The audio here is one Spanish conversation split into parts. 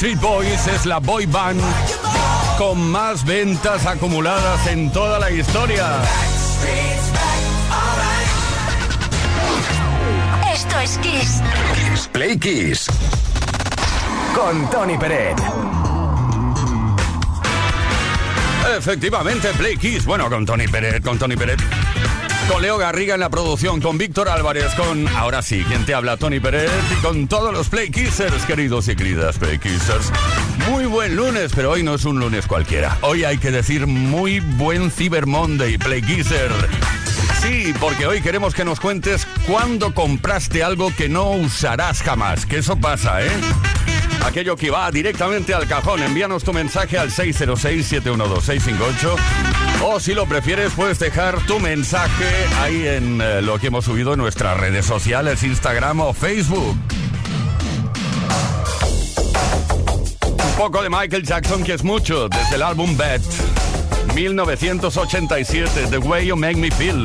Backstreet Boys es la boy band con más ventas acumuladas en toda la historia. Esto es Kiss. Kiss Play Kiss. Con Tony Peret. Efectivamente, Play Kiss. Bueno, con Tony Peret, con Tony Peret. Con Leo Garriga en la producción, con Víctor Álvarez, con, ahora sí, quien te habla, Tony Peret, y con todos los Play Kissers, queridos y queridas Play Kissers. Muy buen lunes, pero hoy no es un lunes cualquiera. Hoy hay que decir muy buen Cyber Monday, Play Kisser. Sí, porque hoy queremos que nos cuentes cuándo compraste algo que no usarás jamás, que eso pasa, ¿eh? Aquello que va directamente al cajón. Envíanos tu mensaje al 606-712-658. O si lo prefieres, puedes dejar tu mensaje ahí en eh, lo que hemos subido en nuestras redes sociales, Instagram o Facebook. Un poco de Michael Jackson, que es mucho, desde el álbum Bet. 1987, The Way You Make Me Feel.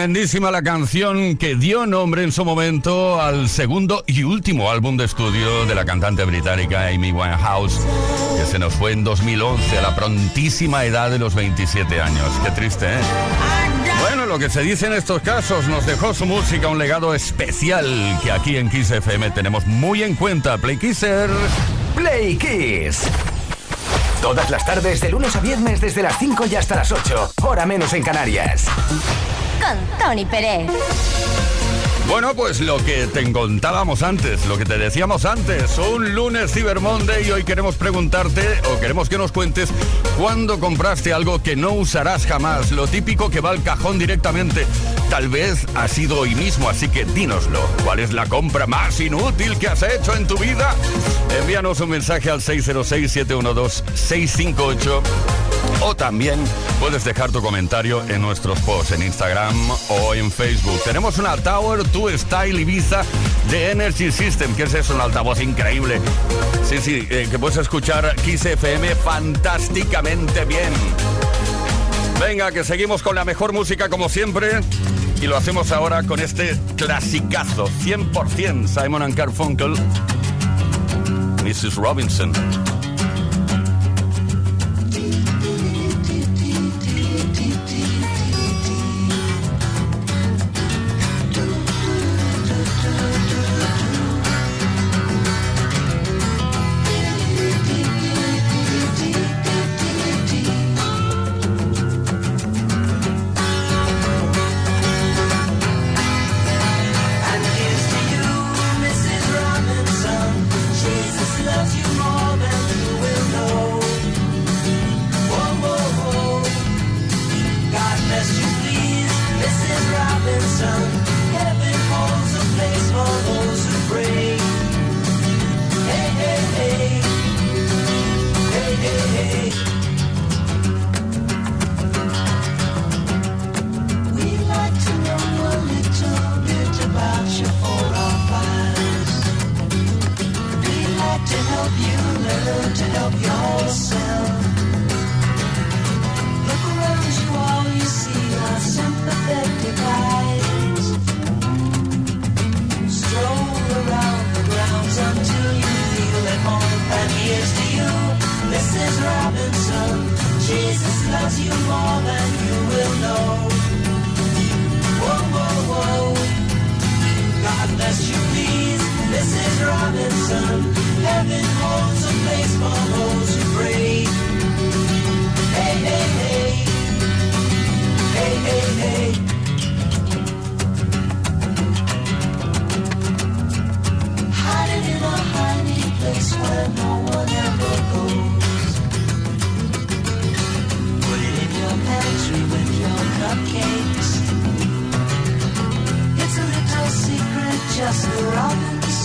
Tremendísima la canción que dio nombre en su momento al segundo y último álbum de estudio de la cantante británica Amy Winehouse, que se nos fue en 2011 a la prontísima edad de los 27 años. Qué triste, ¿eh? Bueno, lo que se dice en estos casos, nos dejó su música un legado especial que aquí en Kiss FM tenemos muy en cuenta. Play Kisser. Play Kiss. Todas las tardes, de lunes a viernes, desde las 5 y hasta las 8, hora menos en Canarias. Con Tony Pérez. Bueno, pues lo que te contábamos antes, lo que te decíamos antes, un lunes Cyber y hoy queremos preguntarte o queremos que nos cuentes cuándo compraste algo que no usarás jamás, lo típico que va al cajón directamente. Tal vez ha sido hoy mismo, así que dínoslo. ¿Cuál es la compra más inútil que has hecho en tu vida? Envíanos un mensaje al 606-712-658 O también puedes dejar tu comentario en nuestros posts en Instagram o en Facebook. Tenemos una Tower 2 Style Ibiza de Energy System. que es eso? Un altavoz increíble. Sí, sí, eh, que puedes escuchar Kiss FM fantásticamente bien. Venga, que seguimos con la mejor música como siempre. Y lo hacemos ahora con este clasicazo, 100% Simon and Garfunkel, Mrs. Robinson. Mrs. Robinson. Heaven holds a place for those who pray. Hey, hey, hey. Hey, hey, hey. Hiding in a hiding place where no one ever goes. Put it in your pantry with your cupcakes. It's a little secret, just the Robinsons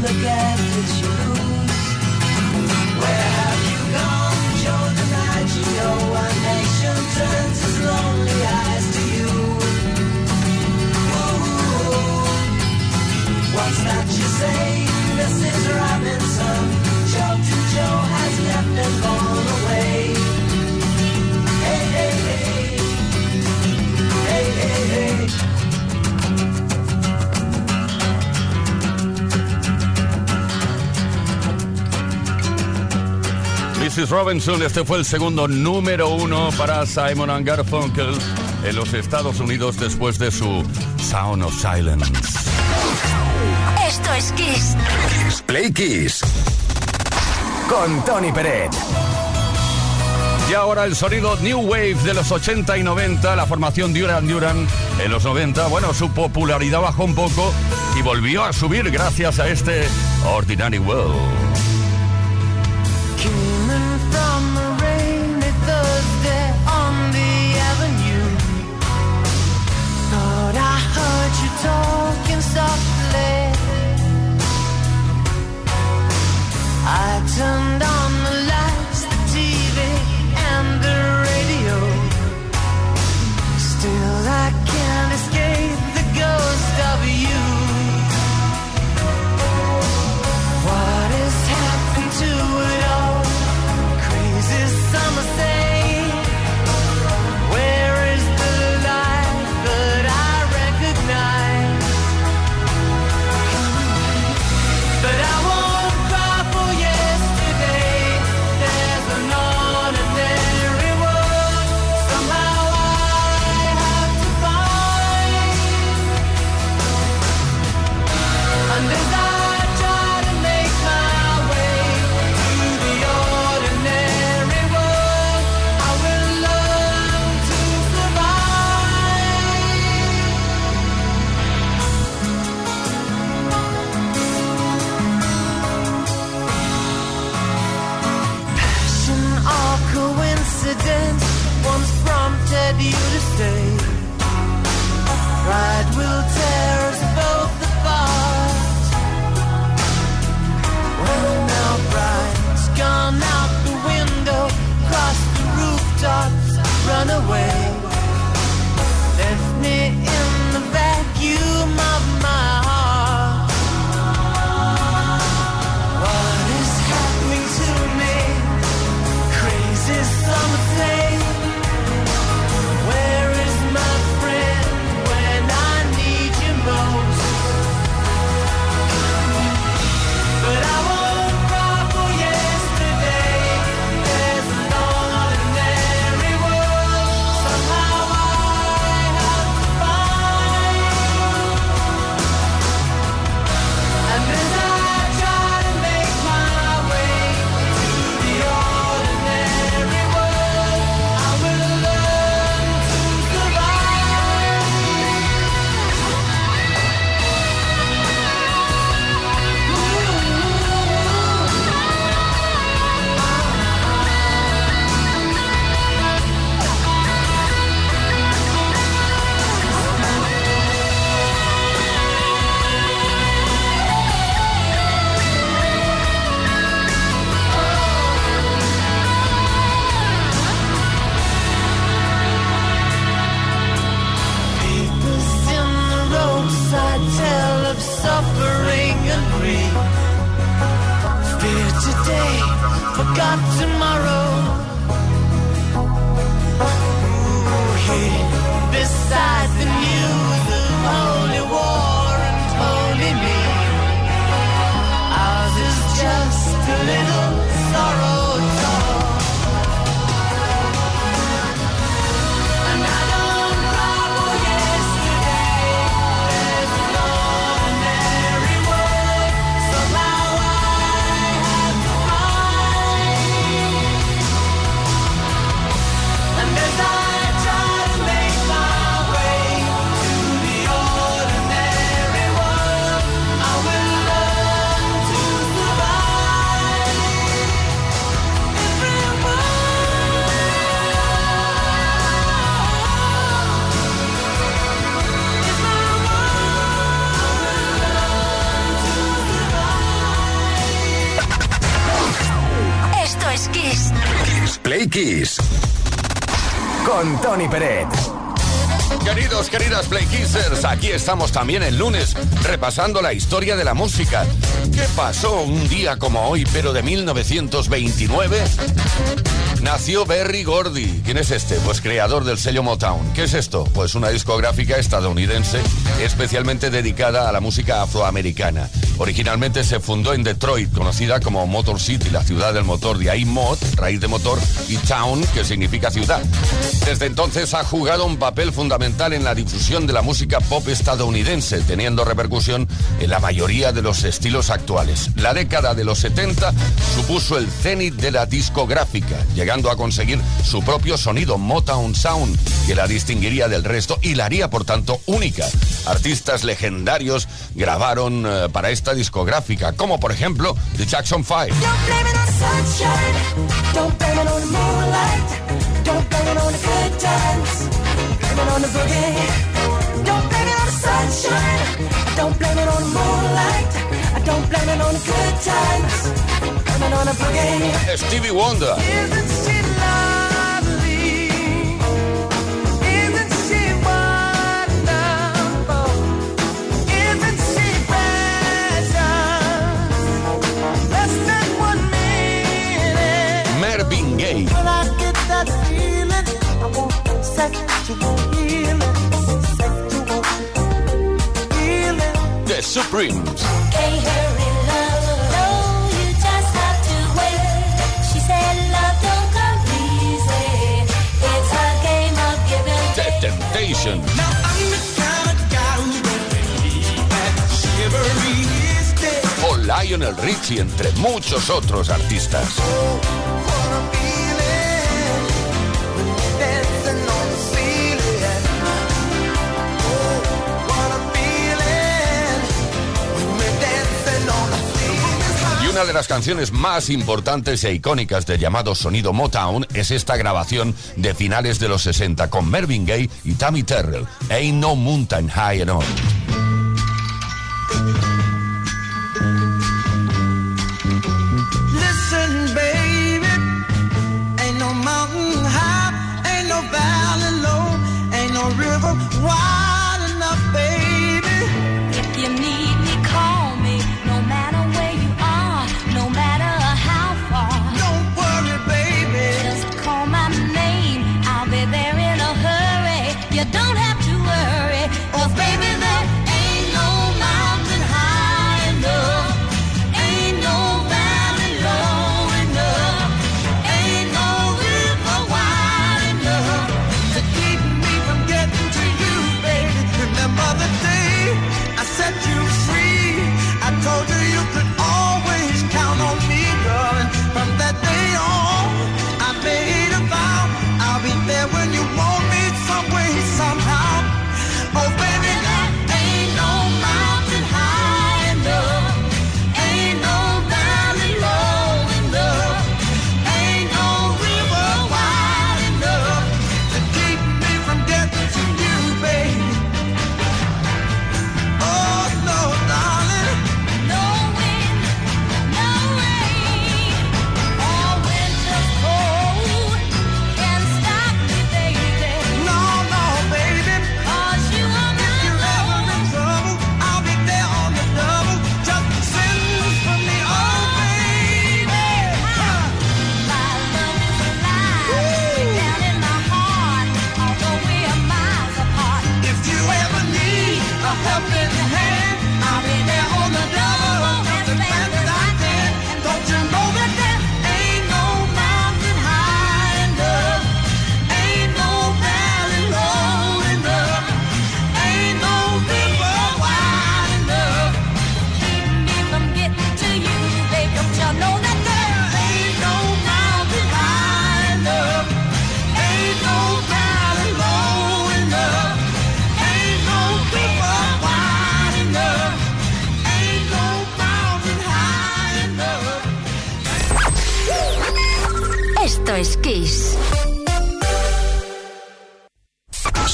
look at it, you Mrs. Robinson, este fue el segundo número uno para Simon and Garfunkel en los Estados Unidos después de su Sound of Silence. Esto es Kiss. Play Kiss. Con Tony Peret. Y ahora el sonido New Wave de los 80 y 90, la formación Duran Duran en los 90. Bueno, su popularidad bajó un poco y volvió a subir gracias a este Ordinary World. Coming from I turned on the lights, the TV, and the Play. Con Tony Peret. Queridos, queridas Play Kissers, aquí estamos también el lunes repasando la historia de la música. ¿Qué pasó un día como hoy, pero de 1929? Nació Berry Gordy. ¿Quién es este? Pues creador del sello Motown. ¿Qué es esto? Pues una discográfica estadounidense especialmente dedicada a la música afroamericana. Originalmente se fundó en Detroit, conocida como Motor City, la ciudad del motor. De ahí mod, raíz de motor, y town, que significa ciudad. Desde entonces ha jugado un papel fundamental en la difusión de la música pop estadounidense, teniendo repercusión en la mayoría de los estilos actuales. La década de los 70 supuso el cenit de la discográfica, llegando a conseguir su propio sonido Motown Sound, que la distinguiría del resto y la haría, por tanto, única. Artistas legendarios grabaron eh, para esta discográfica, como por ejemplo The Jackson 5. Don't blame Marvin When I get that feeling, I want sexual healing. Sexual healing. The Supremes. Can't hurry love, no, you just have to wait. She said love don't come easy. It's a game of give and The take. Lionel Richie, entre muchos otros artistas. una de las canciones más importantes e icónicas del llamado sonido Motown es esta grabación de finales de los 60 con Mervyn Gaye y Tammy Terrell, Ain't No Mountain High Enough.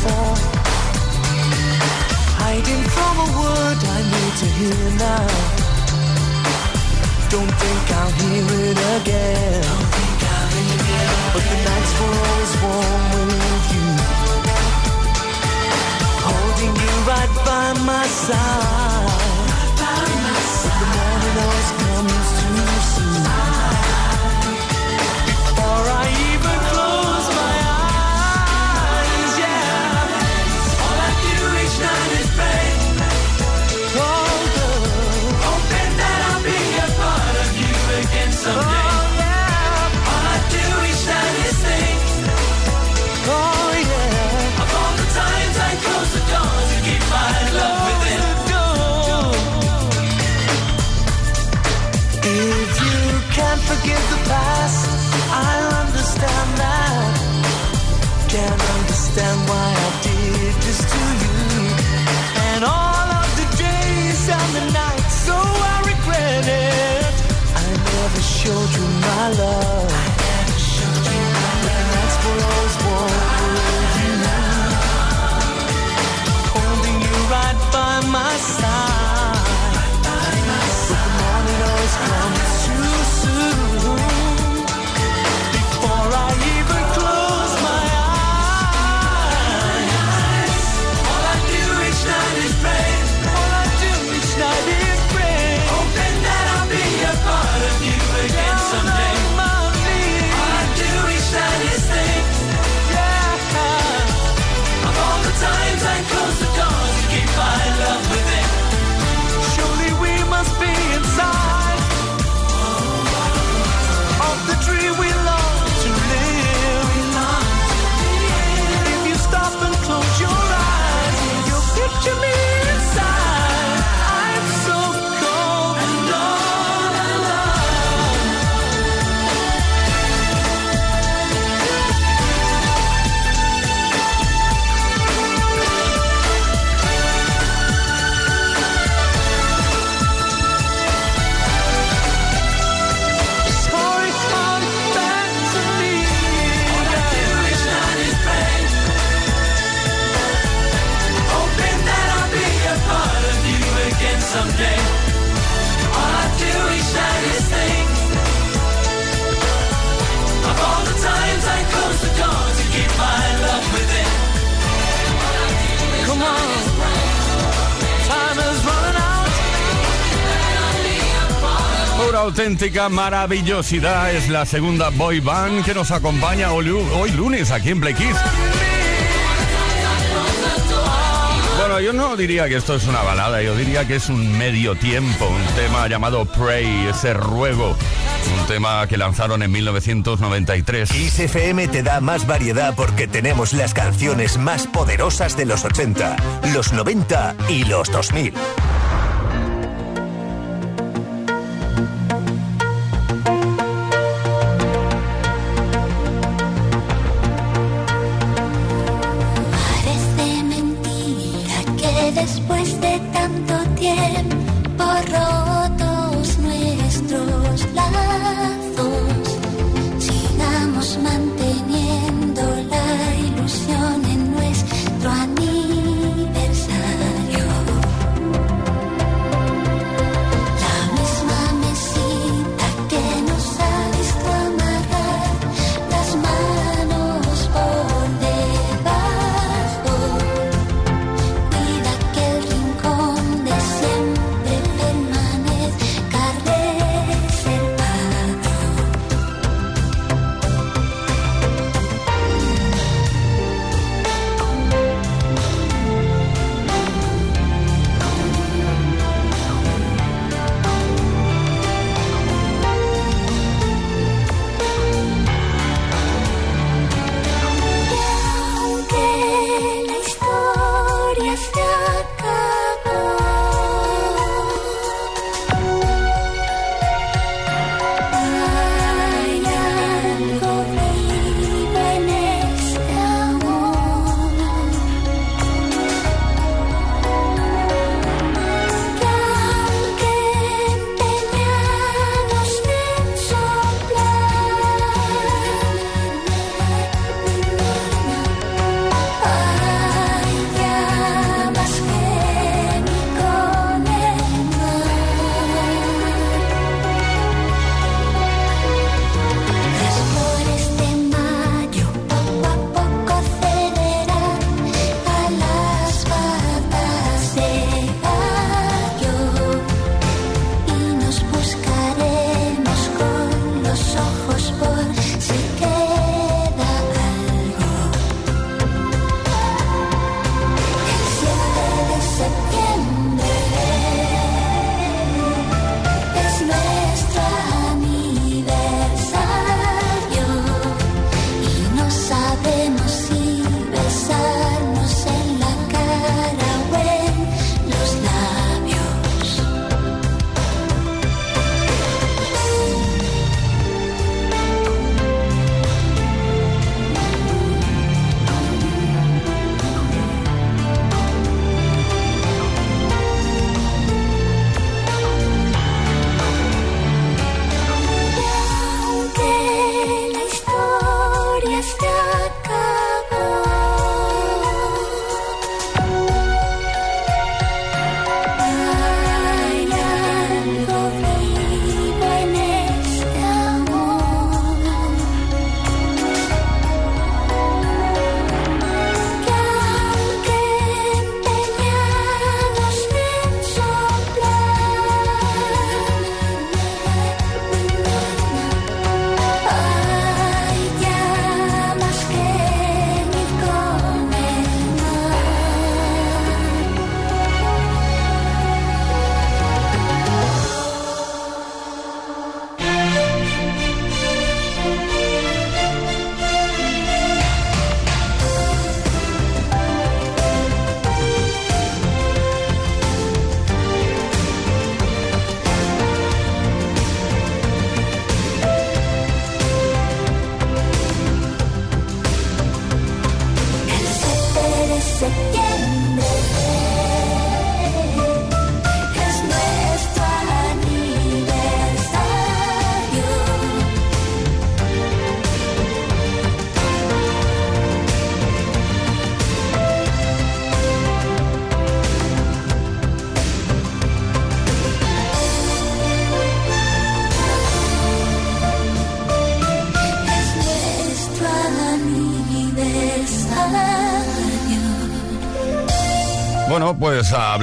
before. Hiding from a word I need to hear now. Don't think I'll hear it again. But the nights were always warm with you. Holding you right by my side. But the morning always understand why I did this to you. And all of the days and the nights, so I regret it. I never showed you my love. I never showed you my love. And that's what I Holding you right by my side. maravillosidad. Es la segunda boy band que nos acompaña hoy, lunes aquí en Play Bueno, yo no diría que esto es una balada, yo diría que es un medio tiempo, un tema llamado Pray, ese ruego un tema que lanzaron en 1993. y XFM te da más variedad porque tenemos las canciones más poderosas de los 80, los 90 y los 2000.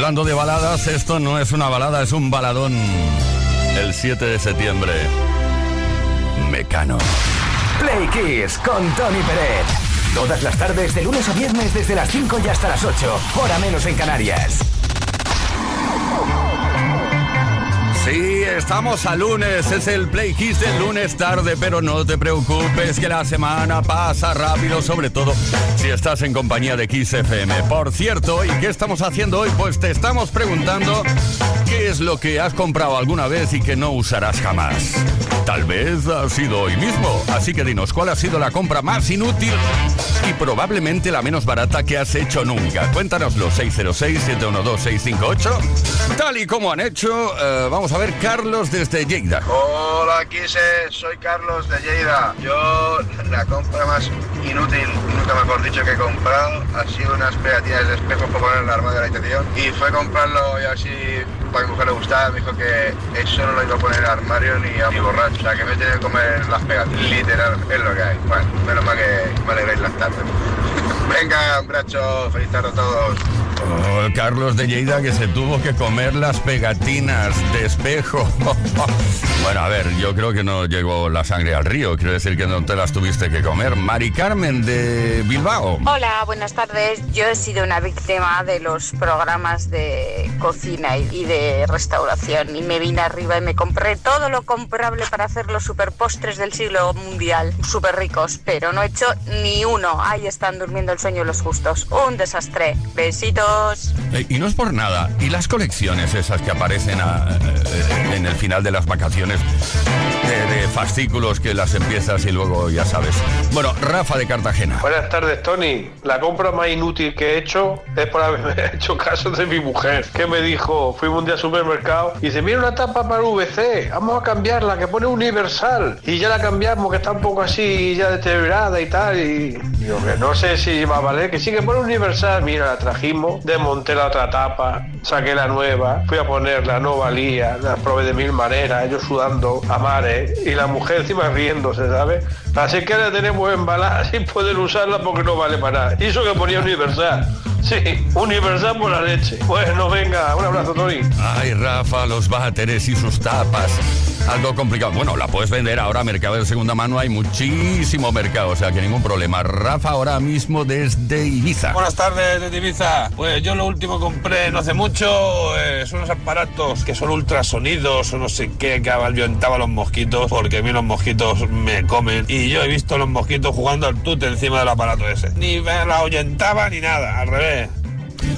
hablando de baladas, esto no es una balada, es un baladón. El 7 de septiembre. Mecano. Play Kiss con Tony Pérez. Todas las tardes, de lunes a viernes, desde las 5 y hasta las 8, hora menos en Canarias. Estamos a lunes, es el Play Kiss del lunes tarde, pero no te preocupes que la semana pasa rápido, sobre todo si estás en compañía de Kiss FM. Por cierto, ¿y qué estamos haciendo hoy? Pues te estamos preguntando qué es lo que has comprado alguna vez y que no usarás jamás. Tal vez ha sido hoy mismo, así que dinos cuál ha sido la compra más inútil y probablemente la menos barata que has hecho nunca. Cuéntanoslo 606-712-658. Tal y como han hecho, eh, vamos a ver Carlos desde Lleida. Hola, Kise, soy Carlos de Lleida. Yo la compra más inútil, nunca mejor dicho, que he comprado ha sido unas pegatinas de espejo para poner en el armario de la habitación. Y fue comprarlo y así para que mujer le gustaba, me dijo que eso no lo iba a poner en el armario ni a mi borracho. O sea, que me tenido que comer las pegatinas. Literal, es lo que hay. Bueno, menos mal que me alegréis las tardes. Venga, un brazo, feliz tarde a todos. Oh, Carlos de Lleida que se tuvo que comer las pegatinas de espejo. bueno, a ver, yo creo que no llegó la sangre al río, quiero decir que no te las tuviste que comer. Mari Carmen de Bilbao. Hola, buenas tardes. Yo he sido una víctima de los programas de cocina y de restauración y me vine arriba y me compré todo lo comprable para hacer los super postres del siglo mundial, súper ricos, pero no he hecho ni uno. Ahí están durmiendo el sueño los justos. Un desastre. Besitos. Eh, y no es por nada. ¿Y las colecciones esas que aparecen a- eh, en el final de las vacaciones de, de fascículos que las empiezas y luego ya sabes? Bueno, Rafa de Cartagena. Buenas tardes, Tony. La compra más inútil que he hecho es por haberme hecho caso de mi mujer, que me dijo, fuimos un día al supermercado y dice, mira una tapa para VC, vamos a cambiarla, que pone universal. Y ya la cambiamos, que está un poco así ya deteriorada y tal. Y digo, que no sé si va a valer, que sí que pone universal. Mira, la trajimos, desmonté la otra tapa, saqué la nueva, fui a ponerla, no valía, la probé de mil maneras, ellos sudando a mares y la mujer encima riéndose, ¿sabes? Así que la tenemos embalada sin poder usarla porque no vale para nada. Y eso que ponía universal. Sí, universal por la leche. Bueno, venga, un abrazo, Tony. Ay, Rafa, los váteres y sus tapas. Algo complicado. Bueno, la puedes vender ahora, mercado de segunda mano, hay muchísimo mercado, o sea que ningún problema. Rafa ahora mismo desde Ibiza. Buenas tardes, de Ibiza. Pues yo lo último compré no hace mucho, eh, son unos aparatos que son ultrasonidos o no sé qué, que ahuyentaba los mosquitos, porque a mí los mosquitos me comen. Y yo he visto los mosquitos jugando al tute encima del aparato ese. Ni me la ahuyentaba ni nada, al revés.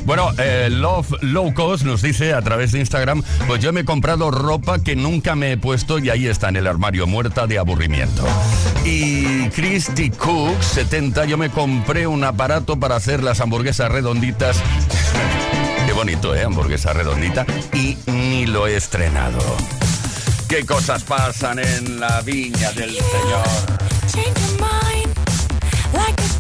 Bueno, eh, Love Low nos dice a través de Instagram, pues yo me he comprado ropa que nunca me he puesto y ahí está en el armario muerta de aburrimiento. Y Christy Cook 70, yo me compré un aparato para hacer las hamburguesas redonditas. Qué bonito, ¿eh? Hamburguesa redondita. Y ni lo he estrenado. ¿Qué cosas pasan en la viña del Señor? Change your mind. Like a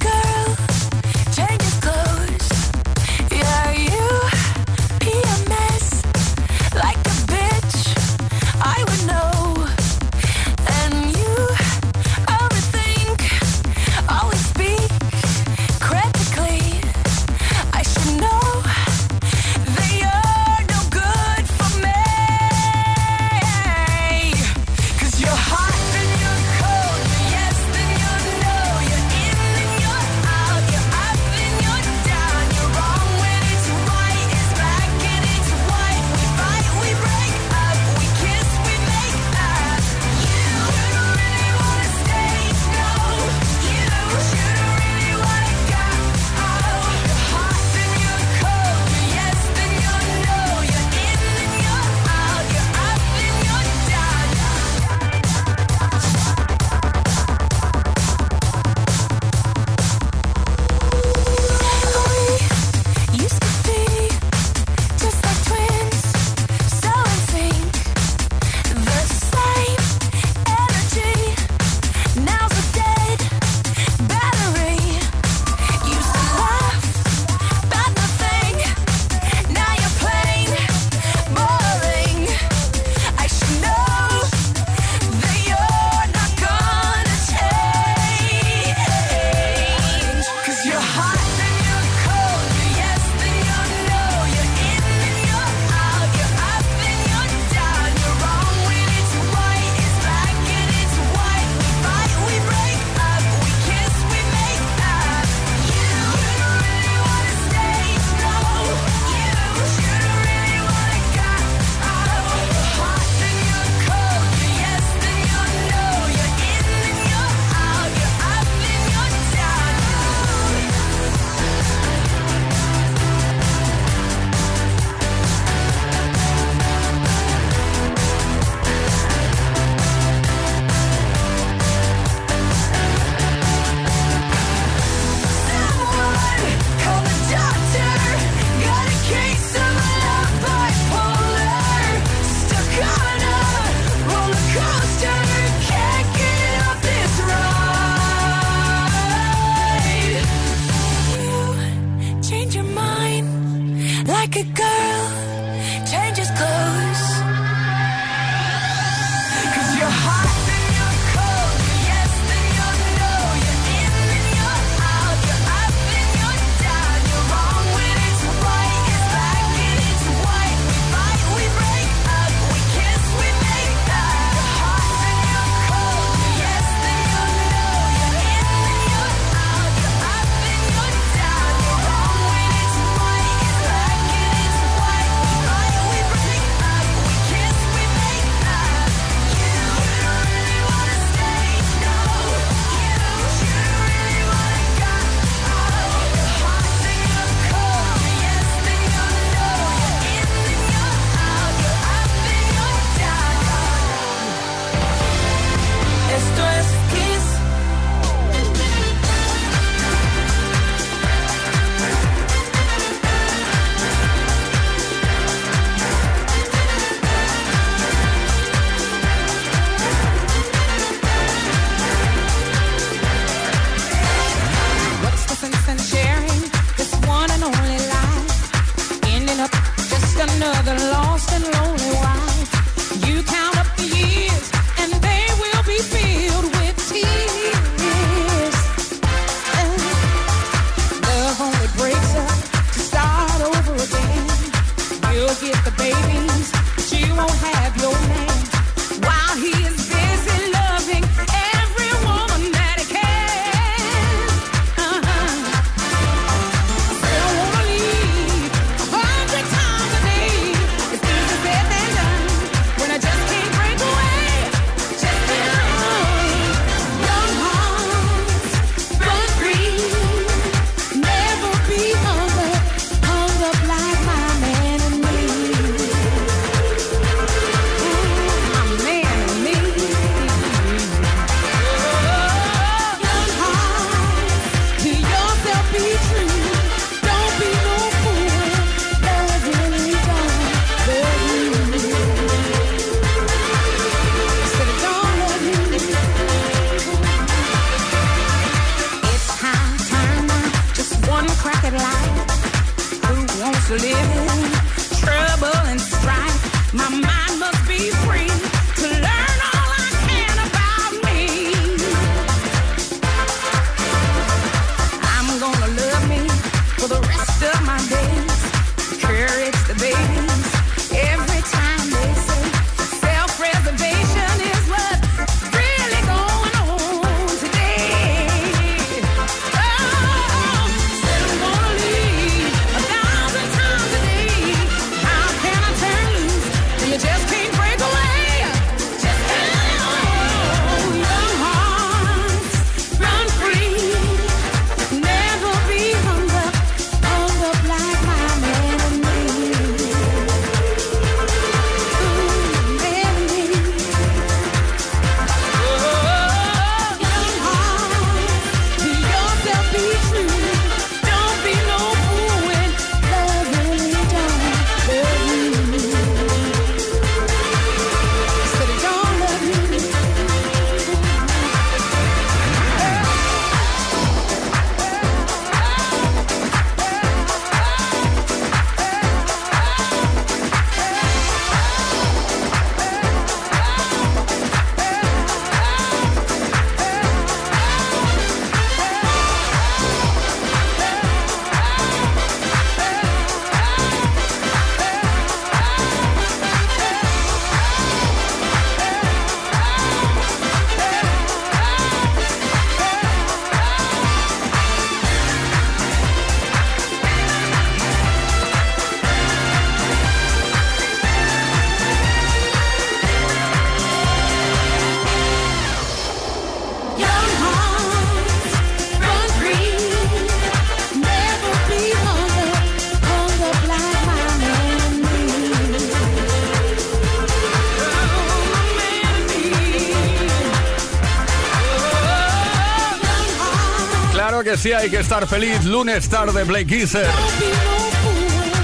que sí hay que estar feliz. Lunes tarde, Blake Kisser.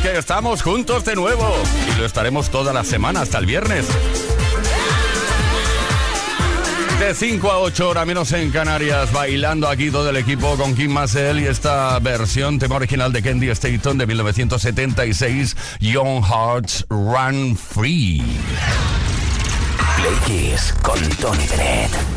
Que estamos juntos de nuevo. Y lo estaremos toda la semana hasta el viernes. De 5 a 8 horas menos en Canarias, bailando aquí todo el equipo con Kim Massel y esta versión, tema original de Candy Staton de 1976, Young Hearts Run Free. Play Kiss con Tony Dredd.